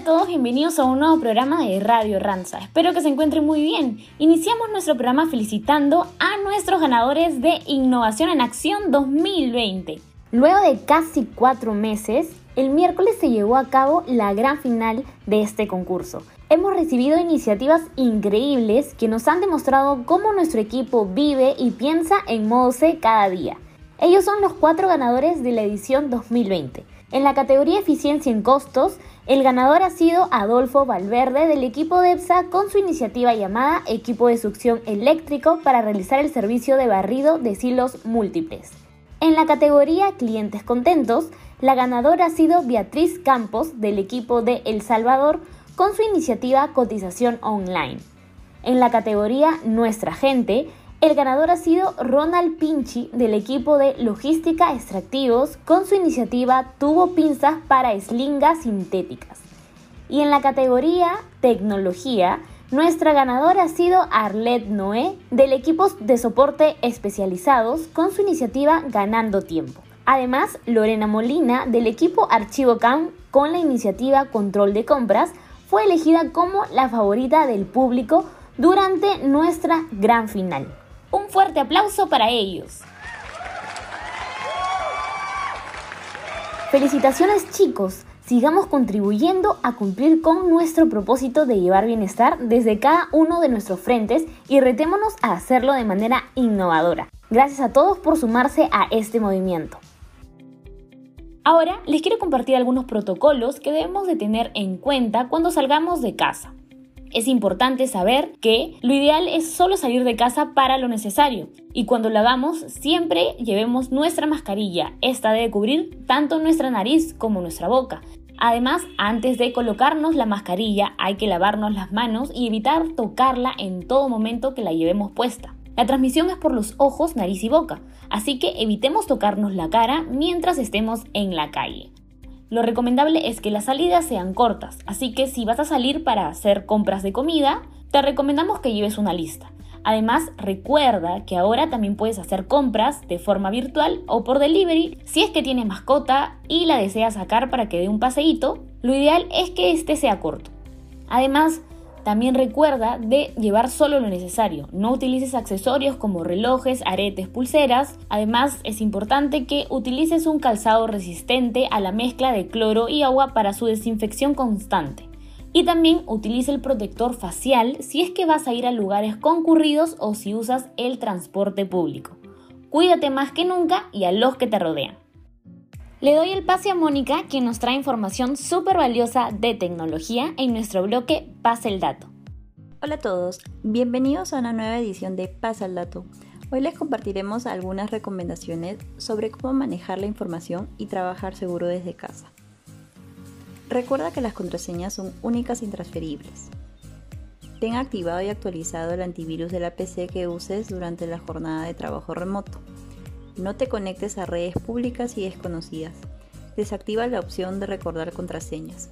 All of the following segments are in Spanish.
a todos, bienvenidos a un nuevo programa de Radio Ranza. Espero que se encuentren muy bien. Iniciamos nuestro programa felicitando a nuestros ganadores de Innovación en Acción 2020. Luego de casi cuatro meses, el miércoles se llevó a cabo la gran final de este concurso. Hemos recibido iniciativas increíbles que nos han demostrado cómo nuestro equipo vive y piensa en modo C cada día. Ellos son los cuatro ganadores de la edición 2020. En la categoría Eficiencia en Costos, el ganador ha sido Adolfo Valverde del equipo de EPSA con su iniciativa llamada Equipo de Succión Eléctrico para realizar el servicio de barrido de silos múltiples. En la categoría Clientes Contentos, la ganadora ha sido Beatriz Campos del equipo de El Salvador con su iniciativa Cotización Online. En la categoría Nuestra Gente, el ganador ha sido Ronald Pinchi del equipo de Logística Extractivos con su iniciativa Tubo Pinzas para Eslingas Sintéticas. Y en la categoría Tecnología, nuestra ganadora ha sido Arlette Noé del equipo de soporte especializados con su iniciativa Ganando Tiempo. Además, Lorena Molina del equipo Archivo CAM con la iniciativa Control de Compras fue elegida como la favorita del público durante nuestra gran final. Un fuerte aplauso para ellos. Felicitaciones chicos, sigamos contribuyendo a cumplir con nuestro propósito de llevar bienestar desde cada uno de nuestros frentes y retémonos a hacerlo de manera innovadora. Gracias a todos por sumarse a este movimiento. Ahora les quiero compartir algunos protocolos que debemos de tener en cuenta cuando salgamos de casa. Es importante saber que lo ideal es solo salir de casa para lo necesario y cuando la hagamos siempre llevemos nuestra mascarilla. Esta debe cubrir tanto nuestra nariz como nuestra boca. Además, antes de colocarnos la mascarilla hay que lavarnos las manos y evitar tocarla en todo momento que la llevemos puesta. La transmisión es por los ojos, nariz y boca, así que evitemos tocarnos la cara mientras estemos en la calle. Lo recomendable es que las salidas sean cortas, así que si vas a salir para hacer compras de comida, te recomendamos que lleves una lista. Además, recuerda que ahora también puedes hacer compras de forma virtual o por delivery si es que tienes mascota y la deseas sacar para que dé un paseíto. Lo ideal es que este sea corto. Además, también recuerda de llevar solo lo necesario. No utilices accesorios como relojes, aretes, pulseras. Además, es importante que utilices un calzado resistente a la mezcla de cloro y agua para su desinfección constante. Y también utiliza el protector facial si es que vas a ir a lugares concurridos o si usas el transporte público. Cuídate más que nunca y a los que te rodean. Le doy el pase a Mónica, quien nos trae información súper valiosa de tecnología en nuestro bloque Pasa el Dato. Hola a todos, bienvenidos a una nueva edición de Pasa el Dato. Hoy les compartiremos algunas recomendaciones sobre cómo manejar la información y trabajar seguro desde casa. Recuerda que las contraseñas son únicas e intransferibles. Ten activado y actualizado el antivirus de la PC que uses durante la jornada de trabajo remoto. No te conectes a redes públicas y desconocidas. Desactiva la opción de recordar contraseñas.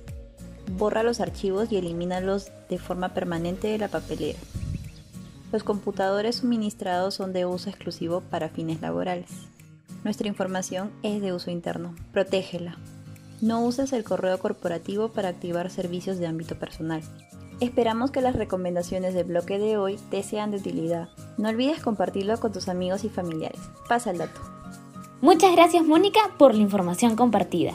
Borra los archivos y elimínalos de forma permanente de la papelera. Los computadores suministrados son de uso exclusivo para fines laborales. Nuestra información es de uso interno. Protégela. No uses el correo corporativo para activar servicios de ámbito personal. Esperamos que las recomendaciones del bloque de hoy te sean de utilidad. No olvides compartirlo con tus amigos y familiares. Pasa el dato. Muchas gracias Mónica por la información compartida.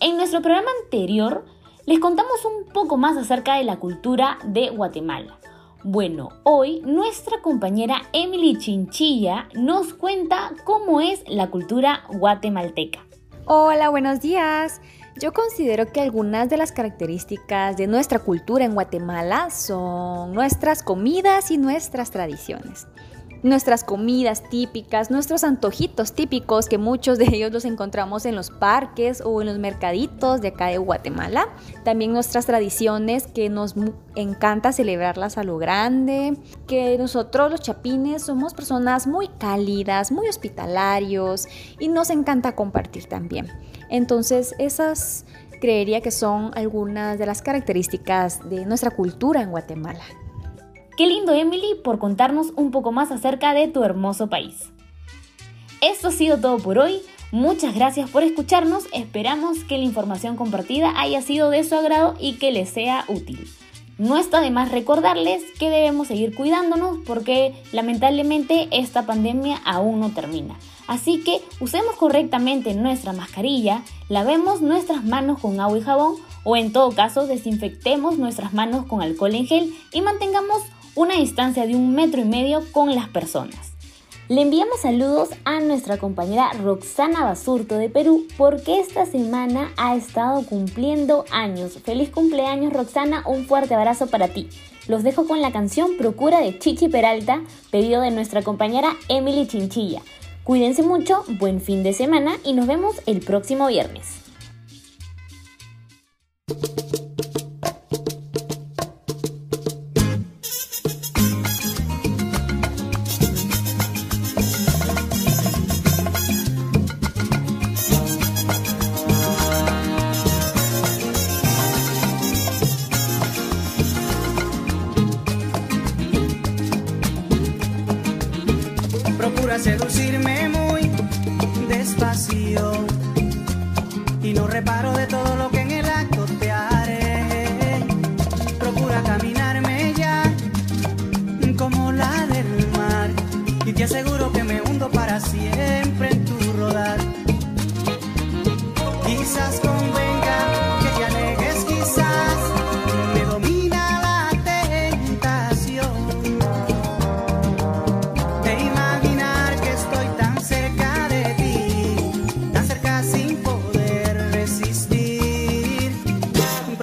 En nuestro programa anterior les contamos un poco más acerca de la cultura de Guatemala. Bueno, hoy nuestra compañera Emily Chinchilla nos cuenta cómo es la cultura guatemalteca. Hola, buenos días. Yo considero que algunas de las características de nuestra cultura en Guatemala son nuestras comidas y nuestras tradiciones. Nuestras comidas típicas, nuestros antojitos típicos, que muchos de ellos los encontramos en los parques o en los mercaditos de acá de Guatemala. También nuestras tradiciones, que nos encanta celebrarlas a lo grande. Que nosotros los chapines somos personas muy cálidas, muy hospitalarios y nos encanta compartir también. Entonces, esas creería que son algunas de las características de nuestra cultura en Guatemala. Qué lindo Emily por contarnos un poco más acerca de tu hermoso país. Esto ha sido todo por hoy. Muchas gracias por escucharnos, esperamos que la información compartida haya sido de su agrado y que les sea útil. No está de más recordarles que debemos seguir cuidándonos porque lamentablemente esta pandemia aún no termina. Así que usemos correctamente nuestra mascarilla, lavemos nuestras manos con agua y jabón o en todo caso desinfectemos nuestras manos con alcohol en gel y mantengamos una distancia de un metro y medio con las personas. Le enviamos saludos a nuestra compañera Roxana Basurto de Perú porque esta semana ha estado cumpliendo años. Feliz cumpleaños Roxana, un fuerte abrazo para ti. Los dejo con la canción Procura de Chichi Peralta, pedido de nuestra compañera Emily Chinchilla. Cuídense mucho, buen fin de semana y nos vemos el próximo viernes. Seducirme muy despacio y no reparo de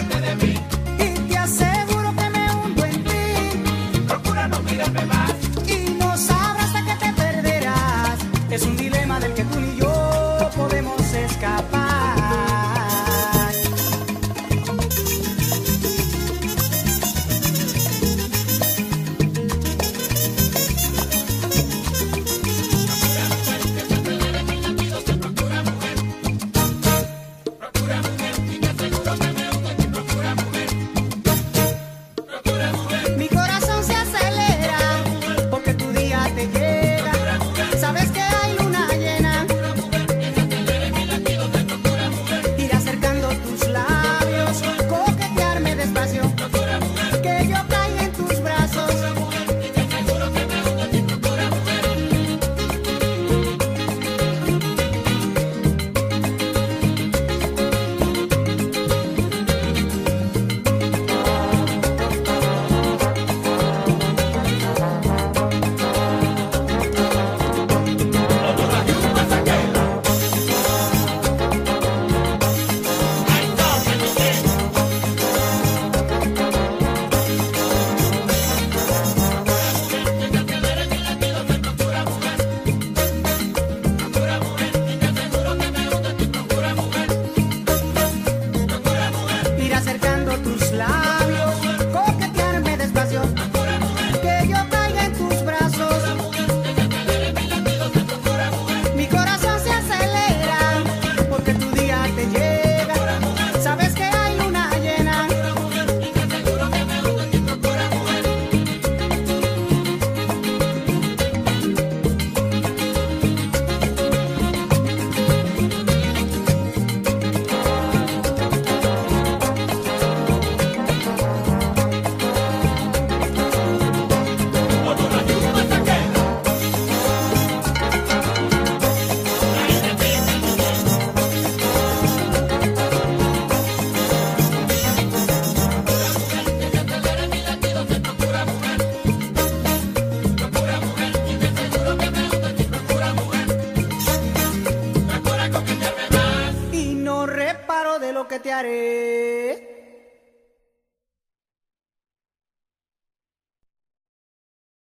aparte de mí.